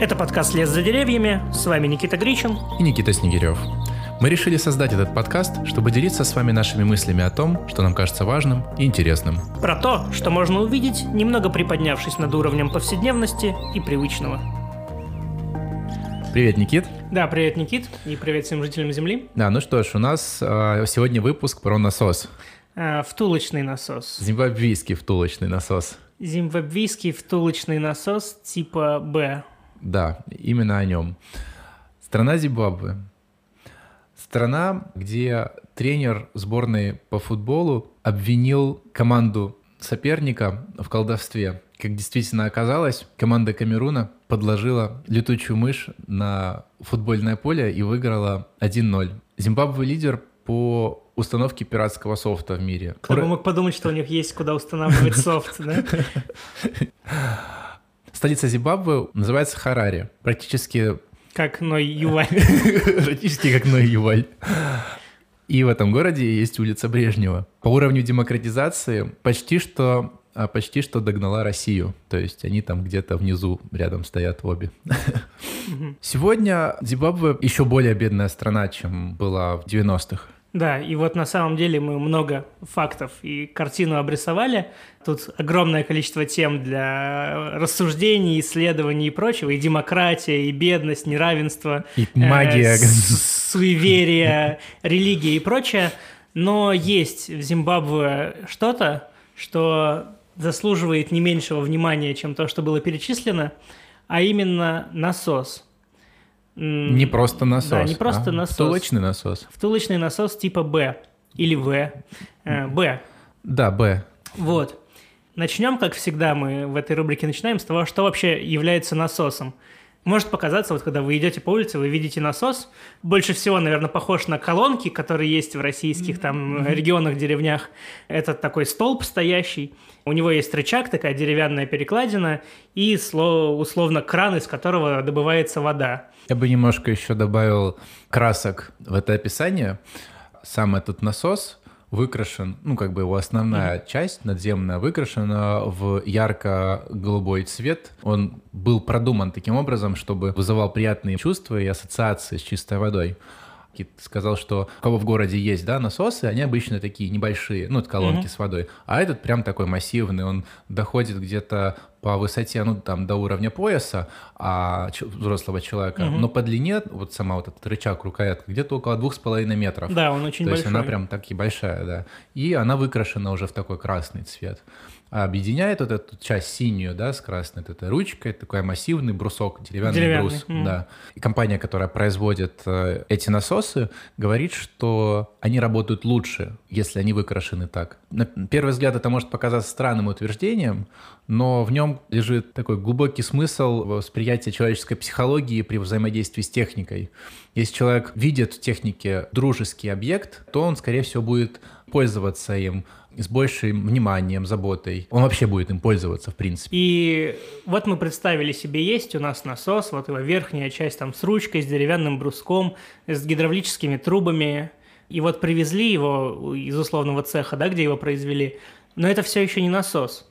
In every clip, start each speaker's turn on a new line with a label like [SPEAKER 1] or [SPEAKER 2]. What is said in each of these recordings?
[SPEAKER 1] Это подкаст «Лес за деревьями». С вами Никита Гричин.
[SPEAKER 2] И Никита Снегирев. Мы решили создать этот подкаст, чтобы делиться с вами нашими мыслями о том, что нам кажется важным и интересным.
[SPEAKER 1] Про то, что можно увидеть, немного приподнявшись над уровнем повседневности и привычного.
[SPEAKER 2] Привет, Никит.
[SPEAKER 1] Да, привет, Никит, и привет всем жителям Земли.
[SPEAKER 2] Да, ну что ж, у нас э, сегодня выпуск про насос.
[SPEAKER 1] Э, втулочный насос.
[SPEAKER 2] Зимбабвийский втулочный насос.
[SPEAKER 1] Зимбабвийский втулочный насос типа Б.
[SPEAKER 2] Да, именно о нем. Страна Зимбабве. Страна, где тренер сборной по футболу обвинил команду соперника в колдовстве. Как действительно оказалось, команда Камеруна подложила летучую мышь на футбольное поле и выиграла 1-0. Зимбабве лидер по установке пиратского софта в мире.
[SPEAKER 1] Кто бы мог подумать, что у них есть куда устанавливать софт, да?
[SPEAKER 2] Столица Зимбабве называется Харари. Практически...
[SPEAKER 1] Как Ной Юваль.
[SPEAKER 2] Практически как Ной Юваль. И в этом городе есть улица Брежнева. По уровню демократизации почти что а почти что догнала Россию. То есть они там где-то внизу рядом стоят обе. Сегодня Зимбабве еще более бедная страна, чем была в 90-х.
[SPEAKER 1] Да, и вот на самом деле мы много фактов и картину обрисовали. Тут огромное количество тем для рассуждений, исследований и прочего. И демократия, и бедность, неравенство.
[SPEAKER 2] И магия. Э,
[SPEAKER 1] суеверие, религия и прочее. Но есть в Зимбабве что-то, что заслуживает не меньшего внимания, чем то, что было перечислено, а именно насос –
[SPEAKER 2] не просто насос. Да,
[SPEAKER 1] не просто а? насос.
[SPEAKER 2] Втулочный насос.
[SPEAKER 1] Втулочный насос типа Б или В. Э, Б.
[SPEAKER 2] Да, Б.
[SPEAKER 1] Вот. Начнем, как всегда, мы в этой рубрике начинаем с того, что вообще является насосом. Может показаться, вот когда вы идете по улице, вы видите насос, больше всего, наверное, похож на колонки, которые есть в российских там регионах, деревнях. Это такой столб стоящий, у него есть рычаг, такая деревянная перекладина и условно кран, из которого добывается вода.
[SPEAKER 2] Я бы немножко еще добавил красок в это описание. Сам этот насос выкрашен, ну, как бы его основная mm-hmm. часть надземная выкрашена в ярко-голубой цвет. Он был продуман таким образом, чтобы вызывал приятные чувства и ассоциации с чистой водой. Кит сказал, что у кого в городе есть, да, насосы, они обычно такие небольшие, ну, колонки mm-hmm. с водой, а этот прям такой массивный, он доходит где-то по высоте, ну, там, до уровня пояса а, взрослого человека, mm-hmm. но по длине, вот сама вот этот рычаг, рукоятка, где-то около двух с половиной метров.
[SPEAKER 1] Да, он очень
[SPEAKER 2] То
[SPEAKER 1] большой.
[SPEAKER 2] есть она прям таки большая, да. И она выкрашена уже в такой красный цвет объединяет вот эту часть синюю, да, с красной, это ручкой, такой массивный брусок, деревянный, деревянный. брус, mm. да. И компания, которая производит э, эти насосы, говорит, что они работают лучше, если они выкрашены так. На первый взгляд это может показаться странным утверждением, но в нем лежит такой глубокий смысл восприятия человеческой психологии при взаимодействии с техникой. Если человек видит в технике дружеский объект, то он, скорее всего, будет пользоваться им, с большим вниманием, заботой. Он вообще будет им пользоваться, в принципе.
[SPEAKER 1] И вот мы представили себе, есть у нас насос, вот его верхняя часть там с ручкой, с деревянным бруском, с гидравлическими трубами. И вот привезли его из условного цеха, да, где его произвели. Но это все еще не насос.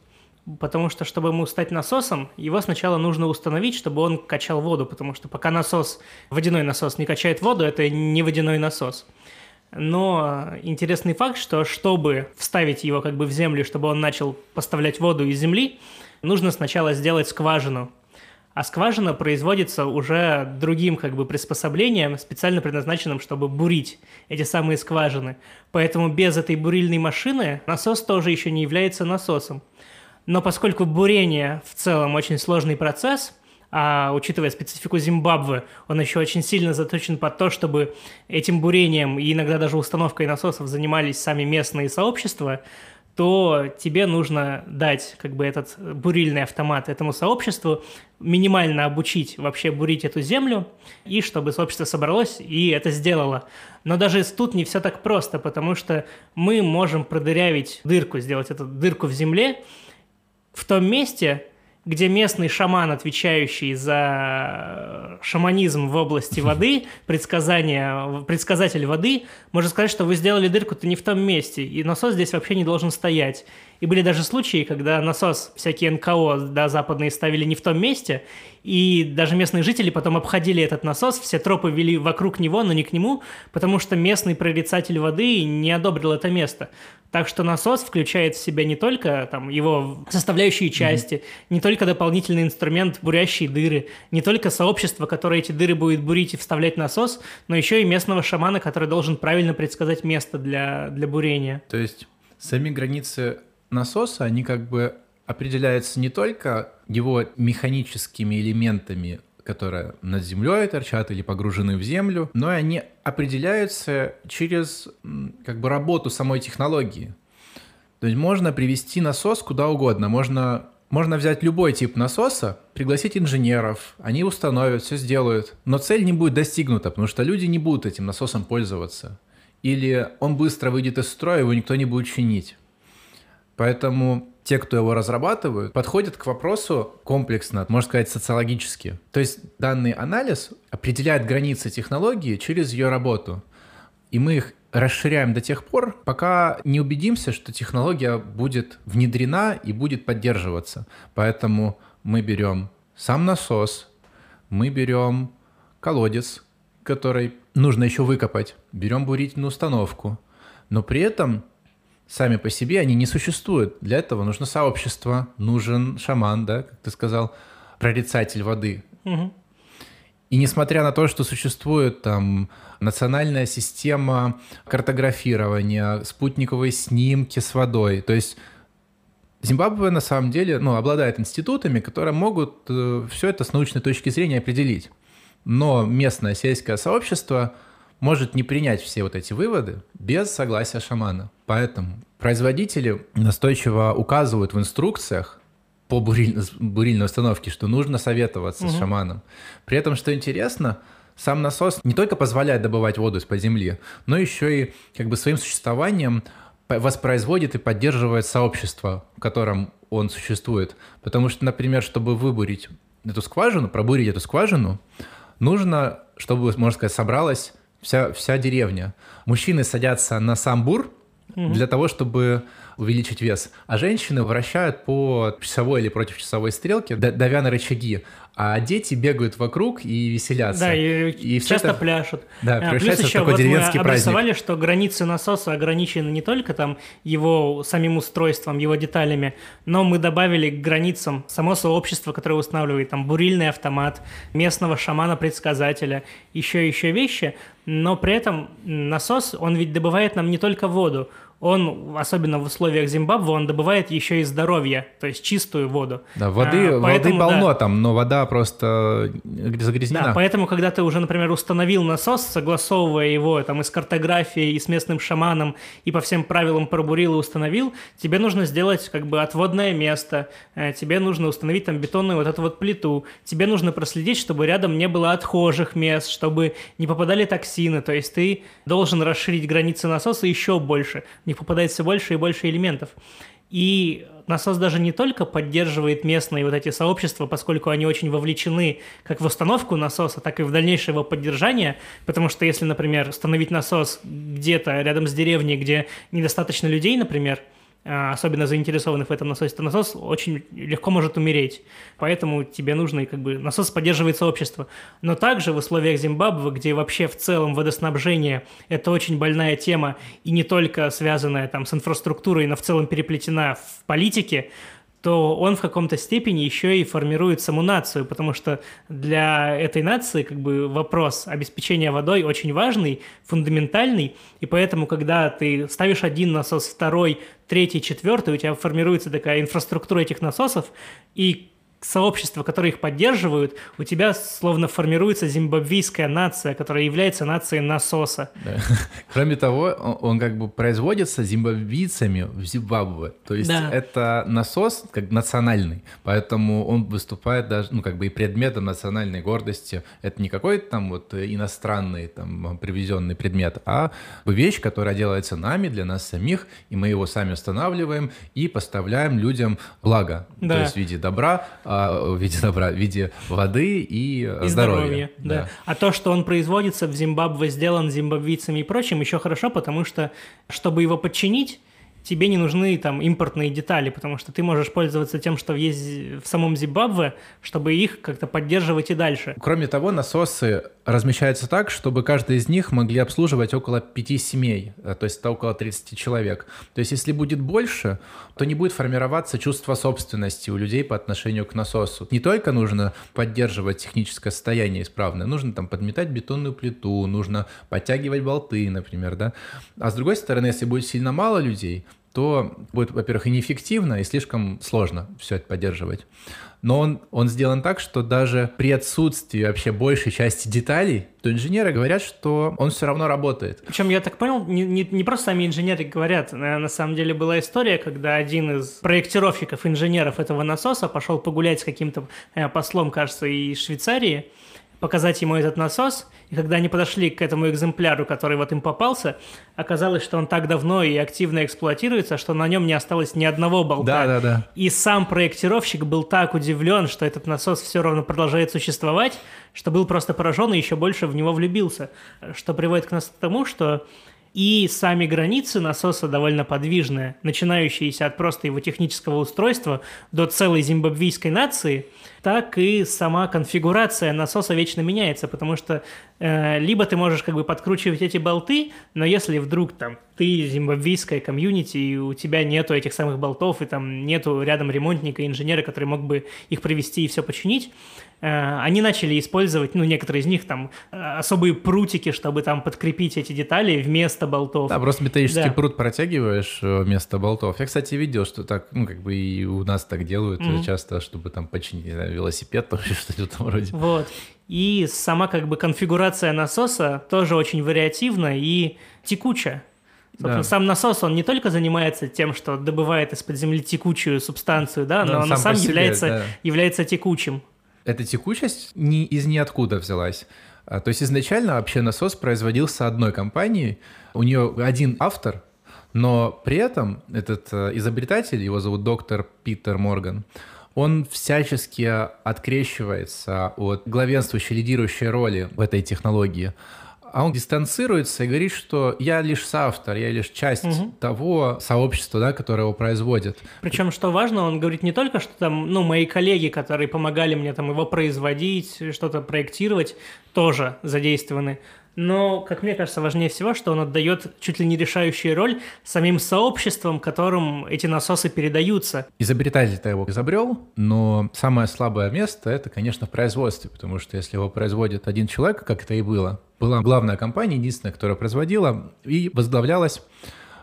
[SPEAKER 1] Потому что, чтобы ему стать насосом, его сначала нужно установить, чтобы он качал воду, потому что пока насос, водяной насос не качает воду, это не водяной насос. Но интересный факт, что чтобы вставить его как бы в землю, чтобы он начал поставлять воду из земли, нужно сначала сделать скважину. А скважина производится уже другим как бы приспособлением, специально предназначенным, чтобы бурить эти самые скважины. Поэтому без этой бурильной машины насос тоже еще не является насосом. Но поскольку бурение в целом очень сложный процесс – а учитывая специфику Зимбабве, он еще очень сильно заточен под то, чтобы этим бурением и иногда даже установкой насосов занимались сами местные сообщества, то тебе нужно дать как бы этот бурильный автомат этому сообществу, минимально обучить вообще бурить эту землю, и чтобы сообщество собралось и это сделало. Но даже тут не все так просто, потому что мы можем продырявить дырку, сделать эту дырку в земле в том месте, где местный шаман, отвечающий за шаманизм в области воды, предсказание, предсказатель воды, может сказать, что вы сделали дырку-то не в том месте, и насос здесь вообще не должен стоять. И были даже случаи, когда насос всякие НКО да, западные ставили не в том месте, и даже местные жители потом обходили этот насос, все тропы вели вокруг него, но не к нему, потому что местный прорицатель воды не одобрил это место. Так что насос включает в себя не только там, его составляющие части, mm-hmm. не только дополнительный инструмент, бурящие дыры, не только сообщество, которое эти дыры будет бурить и вставлять насос, но еще и местного шамана, который должен правильно предсказать место для, для бурения.
[SPEAKER 2] То есть сами границы насоса, они как бы определяются не только его механическими элементами, которые над землей торчат или погружены в землю, но они определяются через как бы работу самой технологии. То есть можно привести насос куда угодно, можно можно взять любой тип насоса, пригласить инженеров, они установят, все сделают, но цель не будет достигнута, потому что люди не будут этим насосом пользоваться. Или он быстро выйдет из строя, его никто не будет чинить. Поэтому те, кто его разрабатывают, подходят к вопросу комплексно, можно сказать, социологически. То есть данный анализ определяет границы технологии через ее работу. И мы их расширяем до тех пор, пока не убедимся, что технология будет внедрена и будет поддерживаться. Поэтому мы берем сам насос, мы берем колодец, который нужно еще выкопать, берем бурительную установку, но при этом сами по себе они не существуют. Для этого нужно сообщество, нужен шаман, да, как ты сказал, прорицатель воды. Угу. И несмотря на то, что существует там национальная система картографирования, спутниковые снимки с водой, то есть Зимбабве на самом деле ну, обладает институтами, которые могут э, все это с научной точки зрения определить. Но местное сельское сообщество – может не принять все вот эти выводы без согласия шамана. Поэтому производители настойчиво указывают в инструкциях по буриль... бурильной установке, что нужно советоваться угу. с шаманом. При этом, что интересно, сам насос не только позволяет добывать воду из-под земли, но еще и как бы своим существованием воспроизводит и поддерживает сообщество, в котором он существует. Потому что, например, чтобы выбурить эту скважину, пробурить эту скважину, нужно, чтобы, можно сказать, собралось вся, вся деревня. Мужчины садятся на сам бур для того, чтобы увеличить вес, а женщины вращают по часовой или против часовой стрелке, давя на рычаги а дети бегают вокруг и веселятся.
[SPEAKER 1] Да, и, и часто это, пляшут.
[SPEAKER 2] Да, а, превращается Плюс еще в такой вот деревенский
[SPEAKER 1] мы обрисовали, что границы насоса ограничены не только там его самим устройством, его деталями, но мы добавили к границам само сообщество, которое устанавливает там бурильный автомат, местного шамана-предсказателя, еще еще вещи, но при этом насос, он ведь добывает нам не только воду, он, особенно в условиях Зимбабве, он добывает еще и здоровье, то есть чистую воду.
[SPEAKER 2] Да, воды, а, поэтому, воды полно да, там, но вода просто загрязнена.
[SPEAKER 1] Да, поэтому, когда ты уже, например, установил насос, согласовывая его там и с картографией, и с местным шаманом, и по всем правилам пробурил и установил, тебе нужно сделать как бы отводное место, э, тебе нужно установить там бетонную вот эту вот плиту, тебе нужно проследить, чтобы рядом не было отхожих мест, чтобы не попадали токсины, то есть ты должен расширить границы насоса еще больше, них попадает все больше и больше элементов. И насос даже не только поддерживает местные вот эти сообщества, поскольку они очень вовлечены как в установку насоса, так и в дальнейшее его поддержание, потому что если, например, установить насос где-то рядом с деревней, где недостаточно людей, например, особенно заинтересованных в этом насосе, то насос очень легко может умереть. Поэтому тебе нужно, как бы, насос поддерживает сообщество. Но также в условиях Зимбабве, где вообще в целом водоснабжение – это очень больная тема, и не только связанная там с инфраструктурой, но в целом переплетена в политике, то он в каком-то степени еще и формирует саму нацию, потому что для этой нации как бы вопрос обеспечения водой очень важный, фундаментальный, и поэтому, когда ты ставишь один насос, второй, третий, четвертый, у тебя формируется такая инфраструктура этих насосов, и сообщества, которые их поддерживают, у тебя словно формируется зимбабвийская нация, которая является нацией насоса. Да.
[SPEAKER 2] Кроме того, он, он как бы производится зимбабвийцами в Зимбабве. То есть да. это насос как национальный, поэтому он выступает даже, ну, как бы и предметом национальной гордости. Это не какой-то там вот иностранный, там, привезенный предмет, а вещь, которая делается нами, для нас самих, и мы его сами устанавливаем и поставляем людям благо, да. то есть в виде добра, в виде добра, в виде воды и,
[SPEAKER 1] и здоровья. здоровья да. да. А то, что он производится в Зимбабве, сделан зимбабвийцами и прочим, еще хорошо, потому что, чтобы его подчинить, тебе не нужны там импортные детали, потому что ты можешь пользоваться тем, что есть в самом Зимбабве, чтобы их как-то поддерживать и дальше.
[SPEAKER 2] Кроме того, насосы размещаются так, чтобы каждый из них могли обслуживать около пяти семей, э, то есть это около 30 человек. То есть если будет больше, то не будет формироваться чувство собственности у людей по отношению к насосу. Не только нужно поддерживать техническое состояние исправное, нужно там подметать бетонную плиту, нужно подтягивать болты, например, да. А с другой стороны, если будет сильно мало людей, то будет, во-первых, и неэффективно, и слишком сложно все это поддерживать. Но он, он сделан так, что даже при отсутствии вообще большей части деталей, то инженеры говорят, что он все равно работает.
[SPEAKER 1] Причем, я так понял, не, не, не просто сами инженеры говорят. На самом деле была история, когда один из проектировщиков, инженеров этого насоса пошел погулять с каким-то э, послом, кажется, из Швейцарии, показать ему этот насос, и когда они подошли к этому экземпляру, который вот им попался, оказалось, что он так давно и активно эксплуатируется, что на нем не осталось ни одного болта.
[SPEAKER 2] Да, да, да.
[SPEAKER 1] И сам проектировщик был так удивлен, что этот насос все равно продолжает существовать, что был просто поражен и еще больше в него влюбился. Что приводит к тому, что и сами границы насоса довольно подвижные, начинающиеся от просто его технического устройства до целой зимбабвийской нации – так и сама конфигурация насоса вечно меняется, потому что э, либо ты можешь как бы подкручивать эти болты, но если вдруг там ты зимбабвийская комьюнити, и у тебя нету этих самых болтов, и там нету рядом ремонтника, инженера, который мог бы их привести и все починить, э, они начали использовать, ну, некоторые из них там особые прутики, чтобы там подкрепить эти детали вместо болтов.
[SPEAKER 2] Да, просто металлический да. прут протягиваешь э, вместо болтов. Я, кстати, видел, что так, ну, как бы и у нас так делают mm-hmm. часто, чтобы там починить велосипед, что-то в этом роде.
[SPEAKER 1] Вот. И сама как бы конфигурация насоса тоже очень вариативна и текучая. Собственно, да. сам насос, он не только занимается тем, что добывает из-под земли текучую субстанцию, да, но, но он сам, сам себе, является, да. является текучим.
[SPEAKER 2] Эта текучесть не из ниоткуда взялась. А, то есть изначально вообще насос производился одной компанией, у нее один автор, но при этом этот э, изобретатель, его зовут доктор Питер Морган, он всячески открещивается от главенствующей, лидирующей роли в этой технологии. А он дистанцируется и говорит, что я лишь соавтор, я лишь часть угу. того сообщества, да, которое его производит.
[SPEAKER 1] Причем, что важно, он говорит не только, что там, ну, мои коллеги, которые помогали мне там его производить, что-то проектировать, тоже задействованы, но, как мне кажется, важнее всего, что он отдает чуть ли не решающую роль самим сообществам, которым эти насосы передаются.
[SPEAKER 2] Изобретатель-то его изобрел, но самое слабое место – это, конечно, в производстве, потому что если его производит один человек, как это и было, была главная компания, единственная, которая производила, и возглавлялась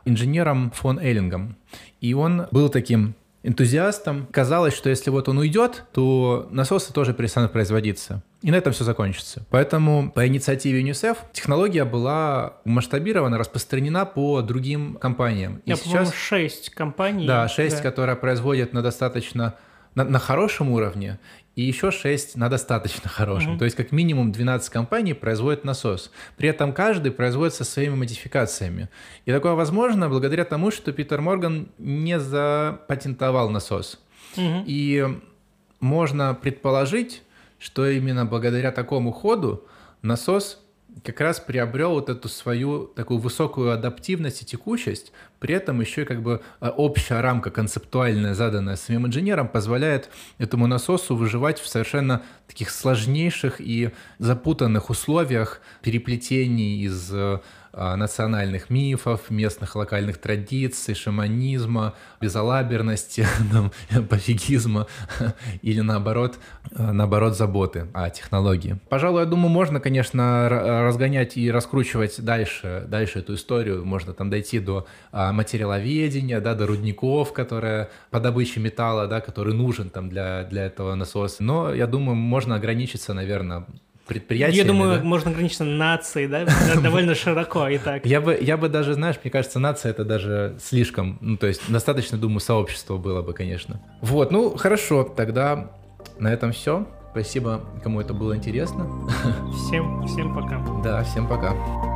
[SPEAKER 2] инженером фон Эллингом. И он был таким энтузиастом. Казалось, что если вот он уйдет, то насосы тоже перестанут производиться. И на этом все закончится. Поэтому по инициативе ЮНИСЕФ технология была масштабирована, распространена по другим компаниям.
[SPEAKER 1] И Я, сейчас 6 компаний.
[SPEAKER 2] Да, 6, да. которые производят на достаточно на, на хорошем уровне и еще 6 на достаточно хорошем. Mm-hmm. То есть как минимум 12 компаний производят насос. При этом каждый производит со своими модификациями. И такое возможно благодаря тому, что Питер Морган не запатентовал насос. Mm-hmm. И можно предположить, что именно благодаря такому ходу насос как раз приобрел вот эту свою такую высокую адаптивность и текучесть, при этом еще и как бы а, общая рамка концептуальная, заданная самим инженером, позволяет этому насосу выживать в совершенно таких сложнейших и запутанных условиях переплетений из э, национальных мифов, местных локальных традиций, шаманизма, безалаберности, пофигизма или наоборот, а, наоборот заботы о технологии. Пожалуй, я думаю, можно, конечно, разгонять и раскручивать дальше, дальше эту историю. Можно там дойти до а, материаловедения, да, до рудников, которые по добыче металла, да, который нужен там для, для этого насоса. Но я думаю, можно ограничиться, наверное, предприятиями.
[SPEAKER 1] Я думаю, да? можно ограничиться нацией, да, довольно широко и так.
[SPEAKER 2] Я бы, я бы даже, знаешь, мне кажется, нация это даже слишком, ну, то есть достаточно, думаю, сообщество было бы, конечно. Вот, ну, хорошо, тогда на этом все. Спасибо, кому это было интересно.
[SPEAKER 1] Всем, всем пока.
[SPEAKER 2] Да, всем пока.